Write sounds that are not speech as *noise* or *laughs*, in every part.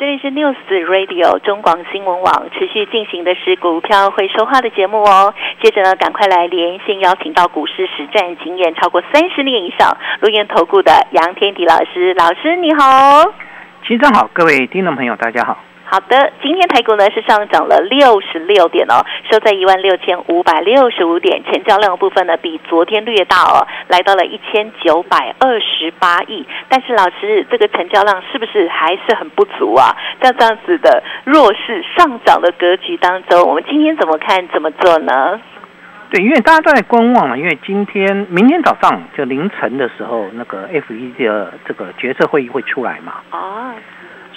这里是 News Radio 中广新闻网持续进行的是股票会说话的节目哦。接着呢，赶快来连线邀请到股市实战经验超过三十年以上、录音投顾的杨天迪老师。老师你好，齐正好，各位听众朋友大家好。好的，今天台股呢是上涨了六十六点哦，收在一万六千五百六十五点，成交量的部分呢比昨天略大哦，来到了一千九百二十八亿。但是老师，这个成交量是不是还是很不足啊？在这样子的弱势上涨的格局当中，我们今天怎么看怎么做呢？对，因为大家都在观望嘛，因为今天、明天早上就凌晨的时候，那个 F 一的这个决策会议会出来嘛。哦。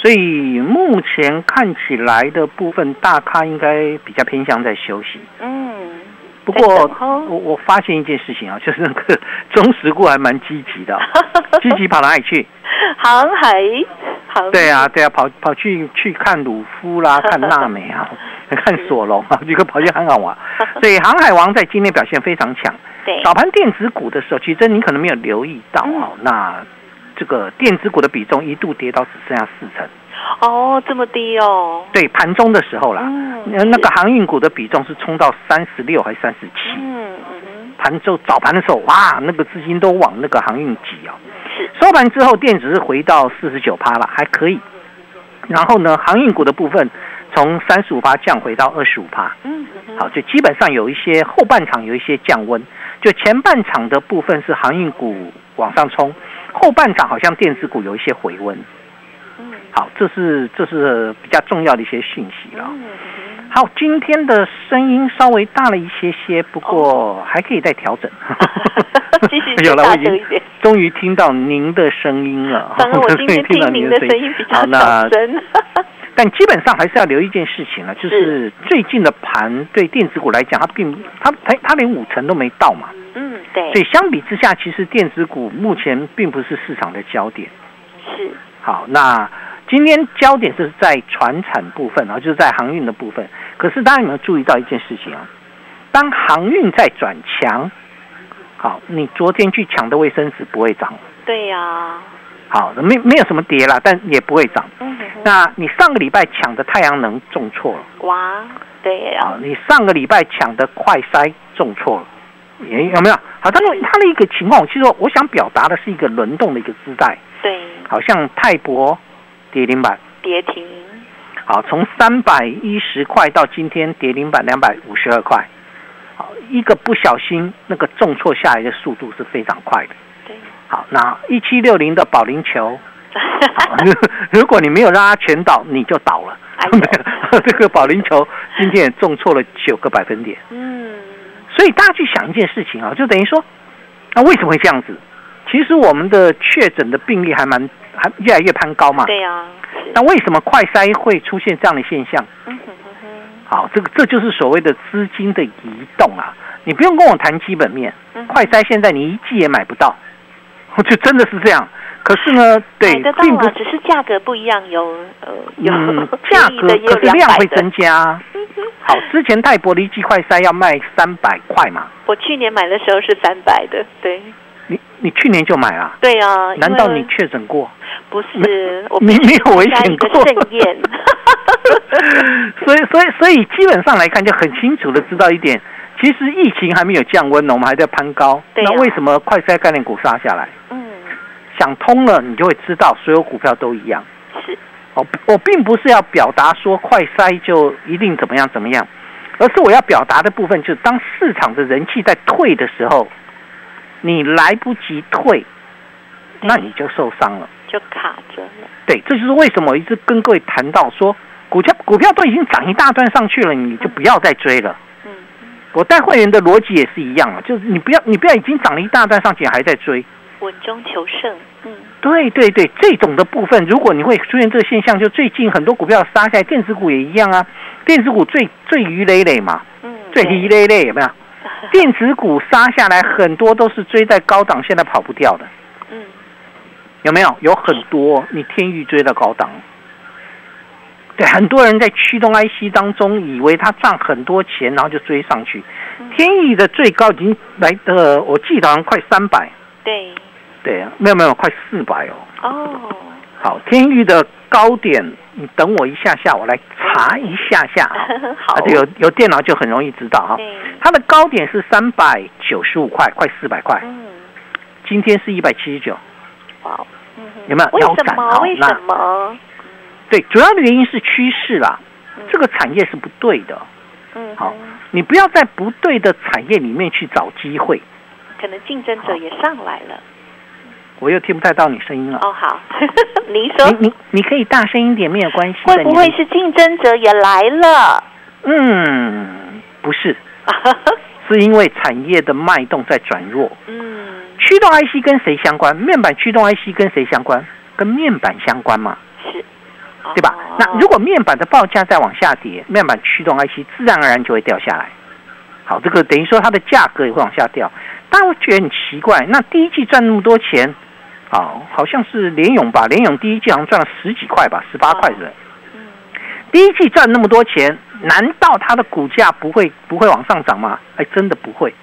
所以目前看起来的部分大咖应该比较偏向在休息。嗯。不过我我发现一件事情啊，*laughs* 就是那个中石股还蛮积极的，*laughs* 积极跑哪里去？航海。航。对啊，对啊，跑跑去去看鲁夫啦，*laughs* 看娜美啊，看索隆啊，这个跑去航海王。所以航海王在今天表现非常强。对。早盘电子股的时候，其实你可能没有留意到啊，那。这个电子股的比重一度跌到只剩下四成，哦，这么低哦。对，盘中的时候啦，那那个航运股的比重是冲到三十六还是三十七？嗯嗯。盘中早盘的时候，哇，那个资金都往那个航运挤啊。是。收盘之后，电子是回到四十九趴了，还可以。然后呢，航运股的部分从三十五趴降回到二十五趴。嗯。好，就基本上有一些后半场有一些降温，就前半场的部分是航运股往上冲。后半场好像电子股有一些回温，嗯，好，这是这是比较重要的一些讯息了。嗯，好，今天的声音稍微大了一些些，不过还可以再调整。*laughs* 有了，我已经终于听到您的声音了。*laughs* 我今天听您的声音比较 *laughs* 小声。但基本上还是要留一件事情了，就是最近的盘对电子股来讲，它并它它它连五成都没到嘛。嗯，对。所以相比之下，其实电子股目前并不是市场的焦点。是。好，那今天焦点是在船产部分啊，就是在航运的部分。可是大家有没有注意到一件事情啊？当航运在转强，好，你昨天去抢的卫生纸不会涨。对呀。好，没没有什么跌啦，但也不会涨。嗯，那你上个礼拜抢的太阳能中错了。哇，对呀。你上个礼拜抢的快筛中错了，也有没有？好，但是它的一个情况，其实我想表达的是一个轮动的一个姿态。对。好像泰博跌停板。跌停。好，从三百一十块到今天跌停板两百五十二块。好，一个不小心，那个重挫下来的速度是非常快的。好，那一七六零的保龄球，*laughs* 如果你没有让它全倒，你就倒了。*laughs* 这个保龄球今天也重挫了九个百分点。嗯，所以大家去想一件事情啊，就等于说，那为什么会这样子？其实我们的确诊的病例还蛮还越来越攀高嘛。对呀。那为什么快筛会出现这样的现象？嗯哼哼。好，这个这就是所谓的资金的移动啊。你不用跟我谈基本面，快筛现在你一季也买不到。*laughs* 就真的是这样，可是呢，对，并不只是价格不一样，有呃有价 *laughs* 格，可是量会增加。好，之前泰伯的一季快筛要卖三百块嘛，我去年买的时候是三百的，对。你你去年就买了？对啊。难道你确诊过？不是，我你没有危险过。盛宴。*laughs* 所以所以所以基本上来看，就很清楚的知道一点。其实疫情还没有降温呢，我们还在攀高。那为什么快筛概念股杀下来？嗯，想通了，你就会知道所有股票都一样。是，我我并不是要表达说快筛就一定怎么样怎么样，而是我要表达的部分就是，当市场的人气在退的时候，你来不及退，那你就受伤了，就卡着了。对，这就是为什么我一直跟各位谈到说，股票股票都已经涨一大段上去了，你就不要再追了。嗯我带会员的逻辑也是一样啊，就是你不要，你不要已经涨了一大段上去还在追，稳中求胜。嗯，对对对，这种的部分，如果你会出现这个现象，就最近很多股票杀下来，电子股也一样啊。电子股最最鱼累累嘛，嗯，最鱼累累有没有？电子股杀下来很多都是追在高档，现在跑不掉的。嗯，有没有？有很多你天域追到高档。对，很多人在驱动 IC 当中，以为他赚很多钱，然后就追上去。天宇的最高已经来的，我记得好像快三百。对，对，没有没有，快四百哦。哦，好，天域的高点，你等我一下下，我来查一下下。*laughs* 好，有有电脑就很容易知道哈。它的高点是三百九十五块，快四百块。嗯，今天是一百七十九。哇，有没有？为什么？为什么？对，主要的原因是趋势啦，这个产业是不对的。嗯，好，你不要在不对的产业里面去找机会。可能竞争者也上来了。我又听不太到你声音了。哦，好，*laughs* 您说，你你你可以大声一点，没有关系。会不会是竞争者也来了？嗯，不是，*laughs* 是因为产业的脉动在转弱。嗯，驱动 IC 跟谁相关？面板驱动 IC 跟谁相关？跟面板相关嘛？是。对吧？那如果面板的报价再往下跌，面板驱动 IC 自然而然就会掉下来。好，这个等于说它的价格也会往下掉。大家会觉得很奇怪，那第一季赚那么多钱，好，好像是联勇吧？联勇第一季好像赚了十几块吧，十八块的。第一季赚那么多钱，难道它的股价不会不会往上涨吗？哎，真的不会。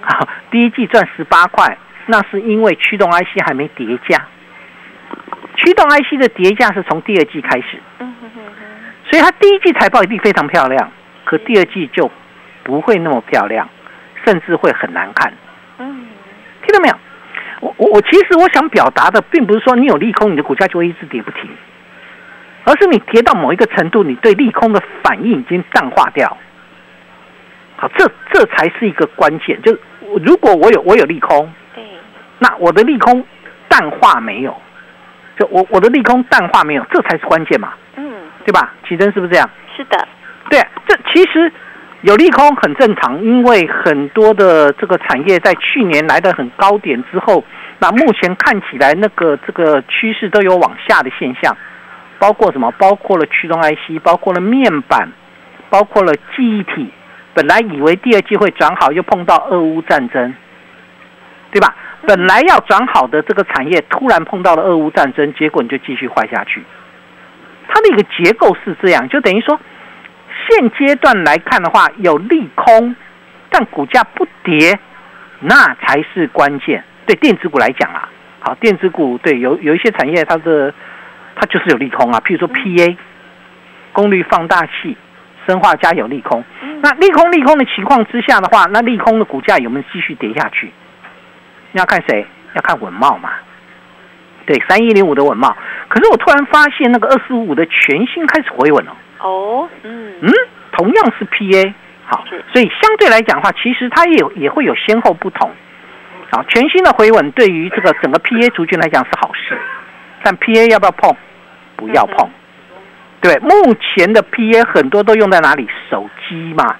好，第一季赚十八块，那是因为驱动 IC 还没叠价。驱动 IC 的叠价是从第二季开始，所以它第一季财报一定非常漂亮，可第二季就不会那么漂亮，甚至会很难看。嗯，听到没有？我我我其实我想表达的，并不是说你有利空，你的股价就会一直跌不停，而是你跌到某一个程度，你对利空的反应已经淡化掉。好，这这才是一个关键。就是如果我有我有利空，对，那我的利空淡化没有？就我我的利空淡化没有，这才是关键嘛，嗯，对吧？奇珍是不是这样？是的，对，这其实有利空很正常，因为很多的这个产业在去年来的很高点之后，那目前看起来那个这个趋势都有往下的现象，包括什么？包括了驱动 IC，包括了面板，包括了记忆体。本来以为第二季会转好，又碰到俄乌战争，对吧？本来要转好的这个产业，突然碰到了俄乌战争，结果你就继续坏下去。它的一个结构是这样，就等于说，现阶段来看的话，有利空，但股价不跌，那才是关键。对电子股来讲啊，好，电子股对有有一些产业，它的它就是有利空啊，譬如说 PA 功率放大器、生化加有利空。那利空利空的情况之下的话，那利空的股价有没有继续跌下去？要看谁？要看稳茂嘛？对，三一零五的稳茂。可是我突然发现，那个二四五五的全新开始回稳了。哦，嗯嗯，同样是 PA，好，所以相对来讲的话，其实它也有也会有先后不同。好，全新的回稳对于这个整个 PA 族群来讲是好事，但 PA 要不要碰？不要碰。对，目前的 PA 很多都用在哪里？手机嘛。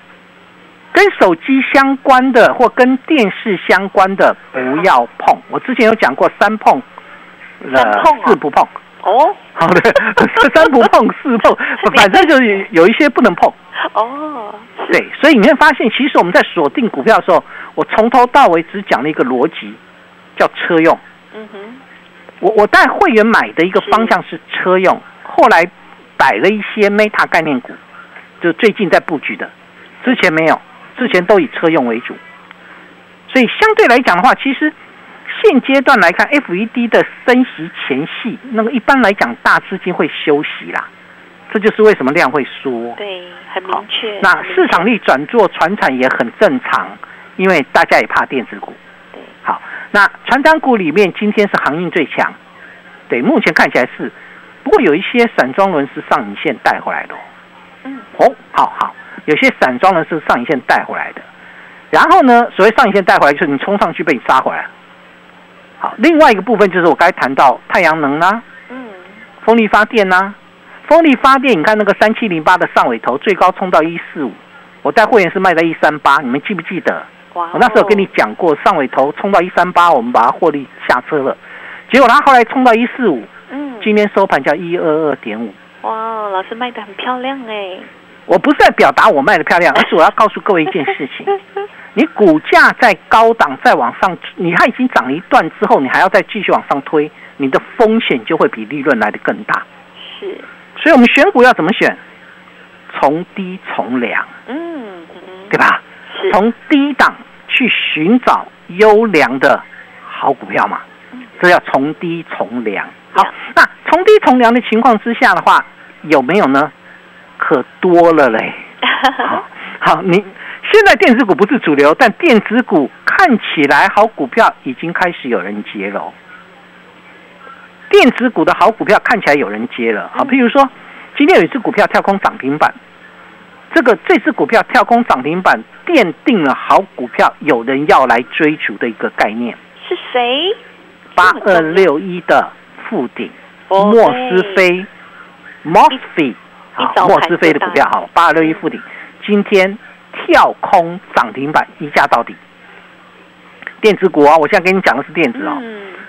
跟手机相关的或跟电视相关的不要碰。我之前有讲过三碰，呃，四不碰。哦，*laughs* 好的，*laughs* 三不碰，*laughs* 四碰，反正就是有一些不能碰。哦，对，所以你会发现，其实我们在锁定股票的时候，我从头到尾只讲了一个逻辑，叫车用。嗯哼，我我带会员买的一个方向是车用，后来摆了一些 Meta 概念股，就最近在布局的，之前没有。之前都以车用为主，所以相对来讲的话，其实现阶段来看，FED 的升息前戏，那么一般来讲，大资金会休息啦，这就是为什么量会缩。对，很明确。那市场力转做船产也很正常，因为大家也怕电子股。对，好，那船长股里面今天是航运最强，对，目前看起来是，不过有一些散装轮是上影线带回来的。嗯，哦，好好。有些散装呢是上影线带回来的，然后呢，所谓上影线带回来就是你冲上去被你杀回来。好，另外一个部分就是我刚才谈到太阳能啦，嗯，风力发电呐，风力发电，你看那个三七零八的上尾头最高冲到一四五，我带会员是卖在一三八，你们记不记得？哇！我那时候跟你讲过，上尾头冲到一三八，我们把它获利下车了。结果它后来冲到一四五，嗯，今天收盘价一二二点五。哇，老师卖的很漂亮哎！我不是在表达我卖的漂亮，*laughs* 而是我要告诉各位一件事情：你股价在高档再往上，你它已经涨了一段之后，你还要再继续往上推，你的风险就会比利润来的更大。是，所以我们选股要怎么选？从低从良，嗯，对吧？从低档去寻找优良的好股票嘛，这叫从低从良。好，那从低从良的情况之下的话，有没有呢？可多了嘞。好，你现在电子股不是主流，但电子股看起来好股票已经开始有人接了。电子股的好股票看起来有人接了。好，譬如说。今天有一只股票跳空涨停板，这个这只股票跳空涨停板奠定了好股票有人要来追逐的一个概念。是谁？八二六一的富鼎，莫斯菲 m o s f e 好，莫斯菲的股票好，八二六一附顶今天跳空涨停板一价到底。电子股啊，我现在跟你讲的是电子哦。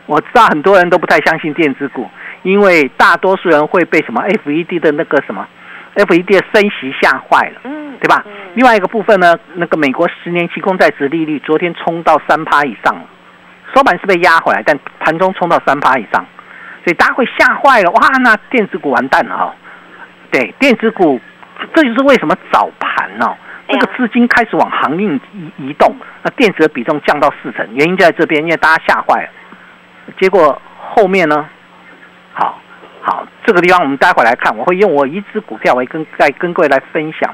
我知道很多人都不太相信电子股。因为大多数人会被什么 FED 的那个什么 FED 的升息吓坏了，嗯，对吧？另外一个部分呢，那个美国十年期公债值利率昨天冲到三趴以上，收盘是被压回来，但盘中冲到三趴以上，所以大家会吓坏了，哇，那电子股完蛋了哈。对，电子股，这就是为什么早盘哦，这个资金开始往航运移移动，那电子的比重降到四成，原因就在这边，因为大家吓坏了，结果后面呢？好，好，这个地方我们待会来看，我会用我一只股票来跟再跟各位来分享。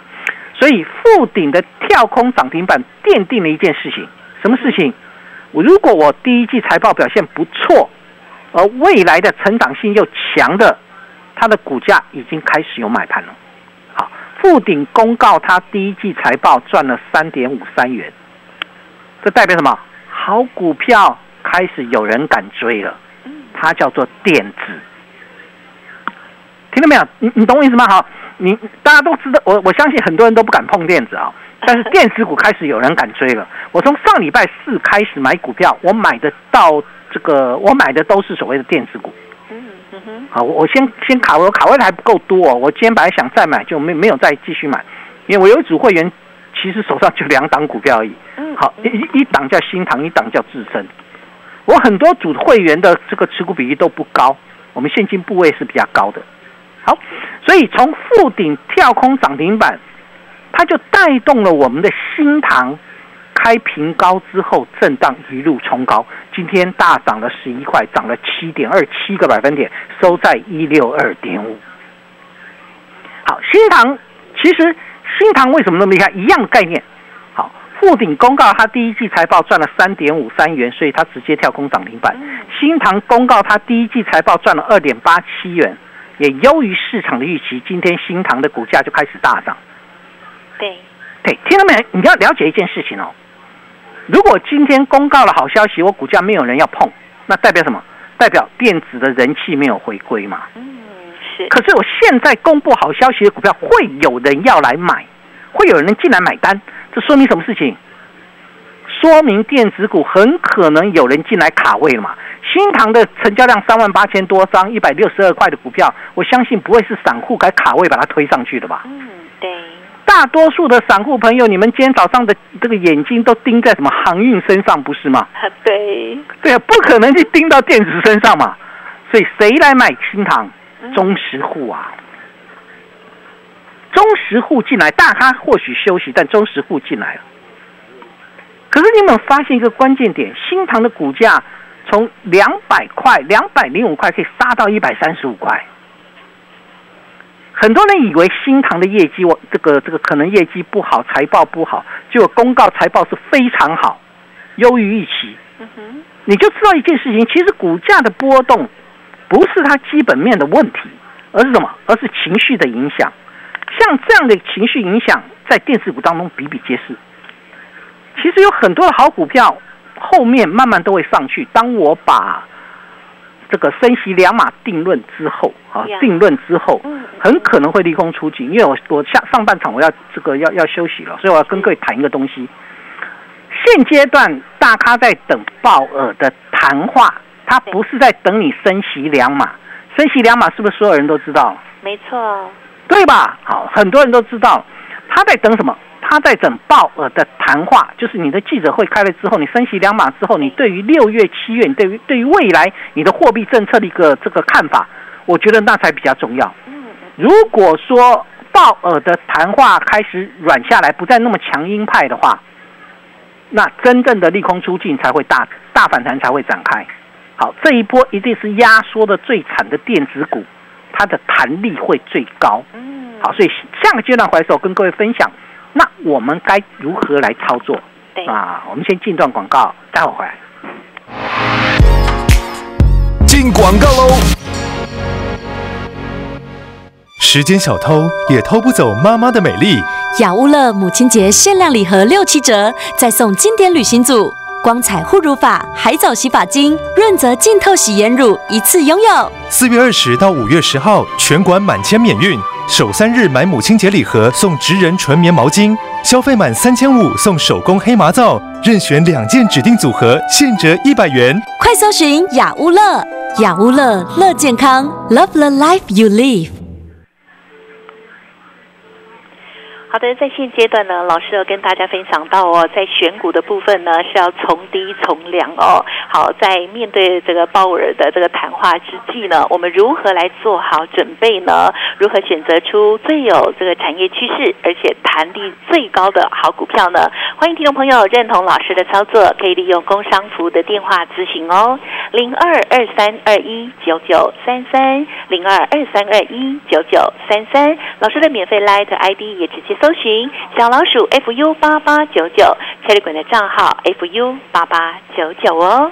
所以富顶的跳空涨停板奠定了一件事情，什么事情？我如果我第一季财报表现不错，而未来的成长性又强的，它的股价已经开始有买盘了。好，富顶公告它第一季财报赚了三点五三元，这代表什么？好股票开始有人敢追了，它叫做电子。听到没有？你你懂我意思吗？好，你大家都知道，我我相信很多人都不敢碰电子啊，但是电子股开始有人敢追了。我从上礼拜四开始买股票，我买的到这个，我买的都是所谓的电子股。嗯嗯哼。好，我我先先卡位，卡位的还不够多。我今天本来想再买，就没没有再继续买，因为我有一组会员，其实手上就两档股票而已。嗯。好，一一档叫新塘，一档叫智深。我很多组会员的这个持股比例都不高，我们现金部位是比较高的。好，所以从附顶跳空涨停板，它就带动了我们的新塘开平高之后震荡一路冲高，今天大涨了十一块，涨了七点二七个百分点，收在一六二点五。好，新塘其实新塘为什么那么厉害？一样的概念。好，富鼎公告它第一季财报赚了三点五三元，所以它直接跳空涨停板。新塘公告它第一季财报赚了二点八七元。也优于市场的预期，今天新塘的股价就开始大涨。对，对，听到没？你要了解一件事情哦。如果今天公告了好消息，我股价没有人要碰，那代表什么？代表电子的人气没有回归嘛？嗯，是。可是我现在公布好消息的股票，会有人要来买，会有人进来买单，这说明什么事情？说明电子股很可能有人进来卡位了嘛？新塘的成交量三万八千多张，一百六十二块的股票，我相信不会是散户该卡位把它推上去的吧？嗯，对。大多数的散户朋友，你们今天早上的这个眼睛都盯在什么航运身上，不是吗？对。对啊，不可能去盯到电子身上嘛。所以谁来买新塘？中实户啊。中实户进来，大咖或许休息，但中实户进来了。可是你们发现一个关键点，新塘的股价。从两百块、两百零五块可以杀到一百三十五块，很多人以为新塘的业绩，我这个这个可能业绩不好，财报不好，结果公告财报是非常好，优于预期。你就知道一件事情，其实股价的波动不是它基本面的问题，而是什么？而是情绪的影响。像这样的情绪影响，在电视股当中比比皆是。其实有很多的好股票。后面慢慢都会上去。当我把这个升息两码定论之后啊，定论之后，很可能会利空出尽。因为我我下上半场我要这个要要休息了，所以我要跟各位谈一个东西。现阶段大咖在等鲍尔的谈话，他不是在等你升息两码，升息两码是不是所有人都知道？没错，对吧？好，很多人都知道他在等什么？他在等鲍尔的谈话，就是你的记者会开了之后，你升息两码之后，你对于六月、七月，你对于对于未来你的货币政策的一个这个看法，我觉得那才比较重要。如果说鲍尔的谈话开始软下来，不再那么强硬派的话，那真正的利空出尽才会大大反弹才会展开。好，这一波一定是压缩的最惨的电子股，它的弹力会最高。嗯，好，所以下个阶段回首跟各位分享，那我们该如何来操作？对啊，我们先进段广告，待会回来。进广告喽！时间小偷也偷不走妈妈的美丽。雅乌乐母亲节限量礼盒六七折，再送经典旅行组、光彩护乳法、海藻洗发精、润泽净透洗颜乳，一次拥有。四月二十到五月十号，全馆满千免运。首三日买母亲节礼盒送直人纯棉毛巾，消费满三千五送手工黑麻皂，任选两件指定组合，现折一百元。快搜寻雅屋乐，雅屋乐乐健康，Love the life you live。好的，在现阶段呢，老师要跟大家分享到哦，在选股的部分呢是要从低从良哦。好，在面对这个鲍尔的这个谈话之际呢，我们如何来做好准备呢？如何选择出最有这个产业趋势，而且弹力最高的好股票呢？欢迎听众朋友认同老师的操作，可以利用工商服务的电话咨询哦，零二二三二一九九三三，零二二三二一九九三三。老师的免费 Light ID 也直接。搜寻小老鼠 fu 八八九九，千里滚的账号 fu 八八九九哦。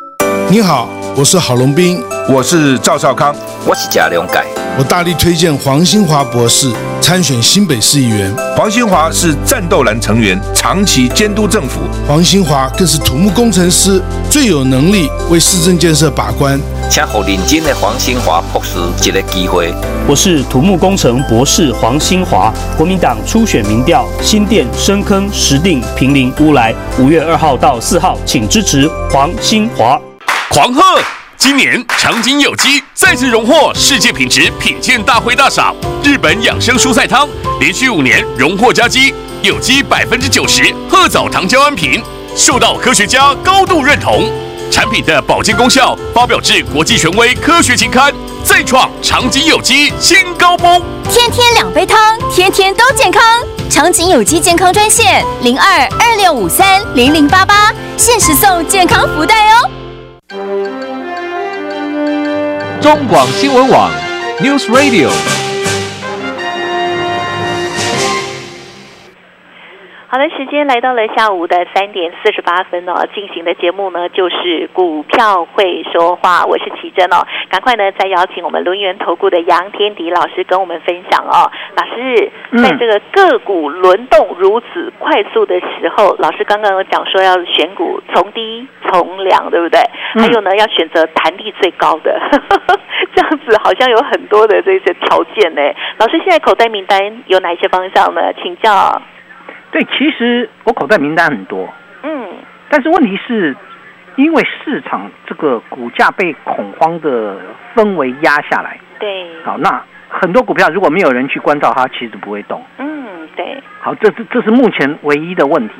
你好，我是郝龙斌，我是赵少康，我是贾良改。我大力推荐黄兴华博士参选新北市议员。黄兴华是战斗蓝成员，长期监督政府。黄兴华更是土木工程师，最有能力为市政建设把关。请好认真的黄兴华博士一个机会。我是土木工程博士黄兴华，国民党初选民调新店深坑石碇平林乌来，五月二号到四号，请支持黄兴华。狂贺！今年长景有机再次荣获世界品质品鉴大会大赏，日本养生蔬菜汤连续五年荣获佳绩，有机百分之九十褐藻糖胶安瓶，受到科学家高度认同。产品的保健功效发表至国际权威科学期刊，再创长景有机新高峰。天天两杯汤，天天都健康。长景有机健康专线零二二六五三零零八八，限时送健康福袋哦。中广新闻网，News Radio。好的，时间来到了下午的三点四十八分哦，进行的节目呢就是股票会说话，我是奇珍哦，赶快呢再邀请我们轮源投顾的杨天迪老师跟我们分享哦。老师，在这个个股轮动如此快速的时候，老师刚刚有讲说要选股从低从量，对不对？还有呢，要选择弹力最高的，*laughs* 这样子好像有很多的这些条件呢。老师现在口袋名单有哪些方向呢？请教。对，其实我口袋名单很多，嗯，但是问题是，因为市场这个股价被恐慌的氛围压下来，对，好，那很多股票如果没有人去关照它，其实不会动，嗯，对，好，这是这是目前唯一的问题。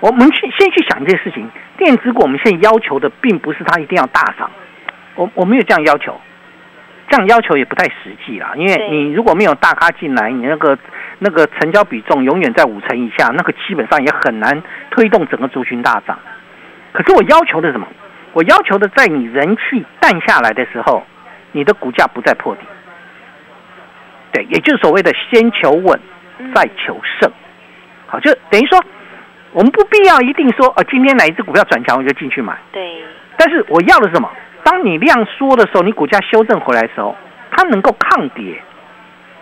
我们去先去想这件事情，电子股我们现在要求的并不是它一定要大涨，我我没有这样要求。这样要求也不太实际啦，因为你如果没有大咖进来，你那个那个成交比重永远在五成以下，那个基本上也很难推动整个族群大涨。可是我要求的什么？我要求的在你人气淡下来的时候，你的股价不再破底。对，也就是所谓的先求稳，再求胜。好，就等于说我们不必要一定说，呃，今天哪一只股票转强我就进去买。对。但是我要的是什么？当你量缩的时候，你股价修正回来的时候，它能够抗跌，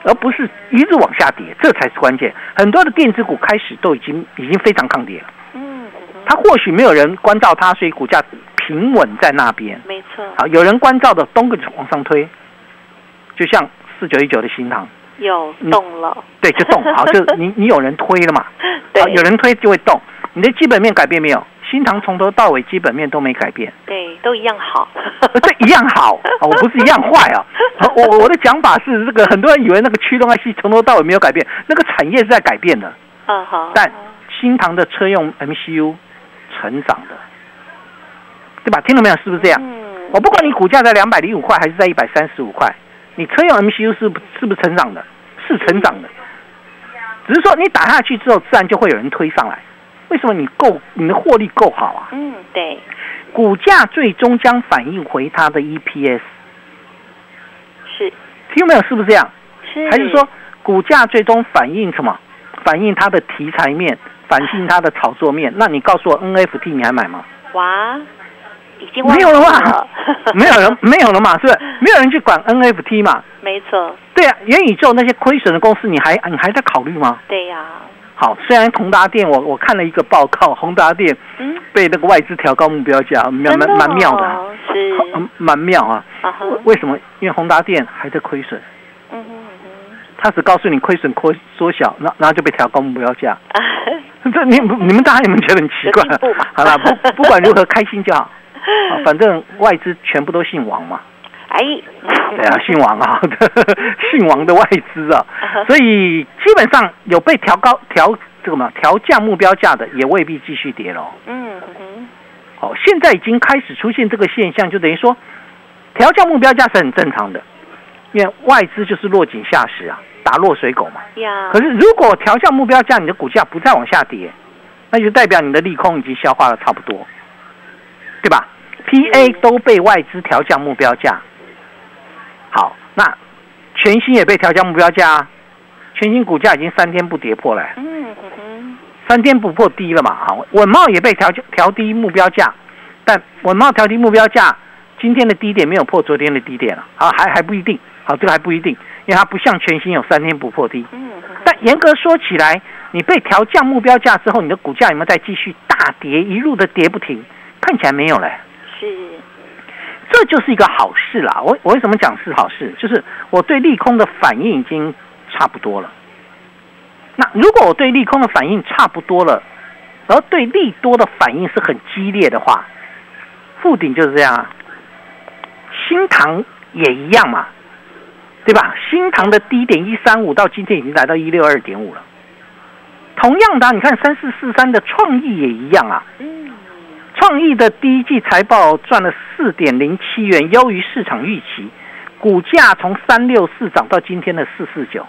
而不是一直往下跌，这才是关键。很多的电子股开始都已经已经非常抗跌了。嗯。它或许没有人关照它，所以股价平稳在那边。没错。好，有人关照的，东个往上推，就像四九一九的新塘。有动了，对，就动，好，就你 *laughs* 你有人推了嘛，对，有人推就会动。你的基本面改变没有？新塘从头到尾基本面都没改变，对，都一样好，这一样好，*laughs* 我不是一样坏啊。我我的讲法是，这个很多人以为那个驱动 IC 从头到尾没有改变，那个产业是在改变的，嗯好。但新塘的车用 MCU 成长的，对吧？听到没有？是不是这样？嗯。我不管你股价在两百零五块还是在一百三十五块。你车用 MCU 是是不是成长的？是成长的，只是说你打下去之后，自然就会有人推上来。为什么你够你的获利够好啊？嗯，对。股价最终将反映回它的 EPS。是。听到没有？是不是这样？是。还是说股价最终反映什么？反映它的题材面，反映它的炒作面？*laughs* 那你告诉我 NFT 你还买吗？哇。已经没有了嘛？*laughs* 没有人没有了嘛？是不是？没有人去管 NFT 嘛？没错。对啊，元宇宙那些亏损的公司，你还你还在考虑吗？对呀。好，虽然宏达电，我我看了一个报告，宏达电嗯被那个外资调高目标价，蛮蛮蛮妙的，是蛮妙啊。为什么？因为宏达电还在亏损。嗯哼哼。他只告诉你亏损扩缩小，然然后就被调高目标价。*laughs* 这你你们大家有没有觉得很奇怪？好了，不不管如何，开心就好。*laughs* 反正外资全部都姓王嘛，哎，对啊，姓王啊，*laughs* 姓王的外资啊，*laughs* 所以基本上有被调高调这个嘛调降目标价的，也未必继续跌喽。嗯哼，好，现在已经开始出现这个现象，就等于说调降目标价是很正常的，因为外资就是落井下石啊，打落水狗嘛。呀，可是如果调降目标价，你的股价不再往下跌，那就代表你的利空已经消化的差不多，对吧？P A 都被外资调降目标价，好，那全新也被调降目标价啊，全新股价已经三天不跌破了，嗯哼，三天不破低了嘛，好，稳茂也被调调低目标价，但稳茂调低目标价，今天的低点没有破昨天的低点了，啊，还还不一定，好，这个还不一定，因为它不像全新有三天不破低，嗯，但严格说起来，你被调降目标价之后，你的股价有没有再继续大跌，一路的跌不停？看起来没有嘞。是，这就是一个好事啦。我我为什么讲是好事？就是我对利空的反应已经差不多了。那如果我对利空的反应差不多了，而对利多的反应是很激烈的话，附顶就是这样啊。新塘也一样嘛，对吧？新塘的低点一三五到今天已经来到一六二点五了。同样的，你看三四四三的创意也一样啊。创意的第一季财报赚了四点零七元，优于市场预期，股价从三六四涨到今天的四四九，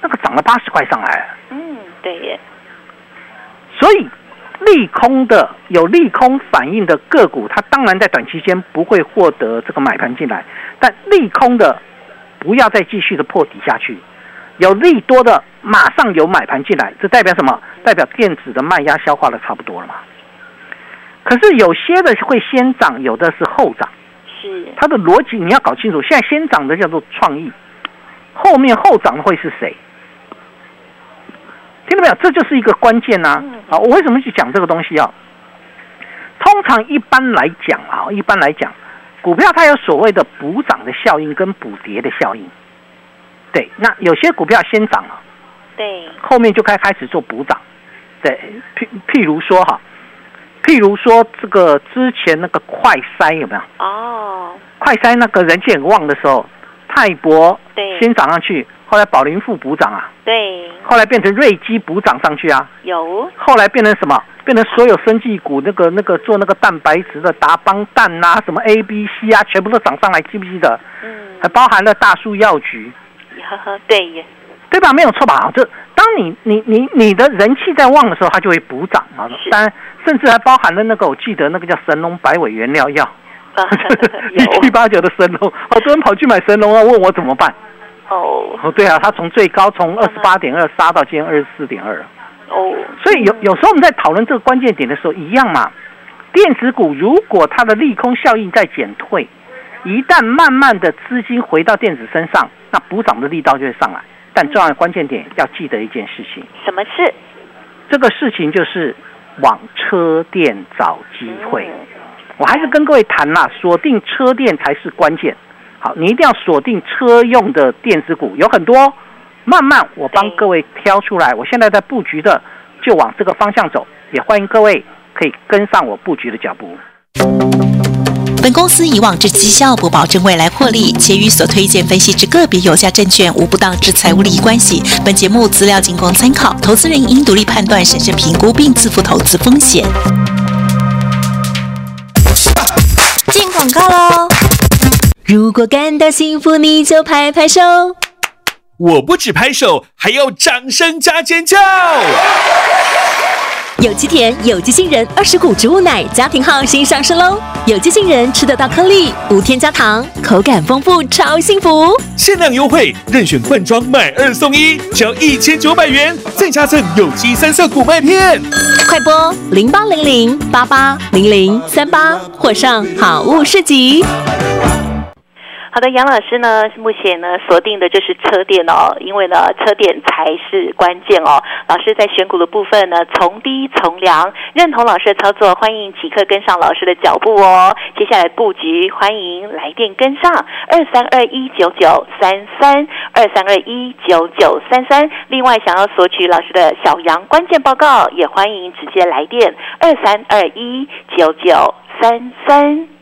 那个涨了八十块上来。嗯，对耶。所以利空的有利空反应的个股，它当然在短期间不会获得这个买盘进来，但利空的不要再继续的破底下去，有利多的马上有买盘进来，这代表什么？代表电子的卖压消化的差不多了嘛？可是有些的会先涨，有的是后涨，是它的逻辑你要搞清楚。现在先涨的叫做创意，后面后涨的会是谁？听到没有？这就是一个关键呐！啊，我为什么去讲这个东西啊？通常一般来讲啊，一般来讲，股票它有所谓的补涨的效应跟补跌的效应。对，那有些股票先涨了，对，后面就该开始做补涨。对，譬譬如说哈。譬如说，这个之前那个快筛有没有？哦，快筛那个人气很旺的时候，泰博对先涨上去，后来宝林富补涨啊，对，后来变成瑞基补涨上去啊，有，后来变成什么？变成所有生技股那个那个做那个蛋白质的达邦蛋啊，什么 A B C 啊，全部都涨上来，记不记得？嗯，还包含了大树药局，呵呵，对耶。对吧？没有错吧？就当你你你你的人气在旺的时候，它就会补涨啊。当然，甚至还包含了那个，我记得那个叫神龙百尾原料药，*laughs* 一七八九的神龙，好多人跑去买神龙啊，问我怎么办？哦，哦，对啊，它从最高从二十八点二杀到今天二十四点二，哦，所以有有时候我们在讨论这个关键点的时候，一样嘛。电子股如果它的利空效应在减退，一旦慢慢的资金回到电子身上，那补涨的力道就会上来。但重要的关键点要记得一件事情，什么事？这个事情就是往车店找机会。我还是跟各位谈啦，锁定车店才是关键。好，你一定要锁定车用的电子股，有很多，慢慢我帮各位挑出来。我现在在布局的就往这个方向走，也欢迎各位可以跟上我布局的脚步。本公司以往之绩效不保证未来获利，且与所推荐分析之个别有价证券无不当之财务利益关系。本节目资料仅供参考，投资人应独立判断、审慎评估并自负投资风险。进广告喽！如果感到幸福，你就拍拍手。我不止拍手，还要掌声加尖叫！有机甜，有机杏仁，二十谷植物奶，家庭号新上市喽！有机杏仁吃得到颗粒，无添加糖，口感丰富，超幸福！限量优惠，任选罐装买二送一，只要一千九百元，再加赠有机三色谷麦片。快播零八零零八八零零三八，或上好物市集。好的，杨老师呢，目前呢锁定的就是车电哦，因为呢车电才是关键哦。老师在选股的部分呢，从低从良，认同老师的操作，欢迎即刻跟上老师的脚步哦。接下来布局，欢迎来电跟上二三二一九九三三二三二一九九三三。另外，想要索取老师的小杨关键报告，也欢迎直接来电二三二一九九三三。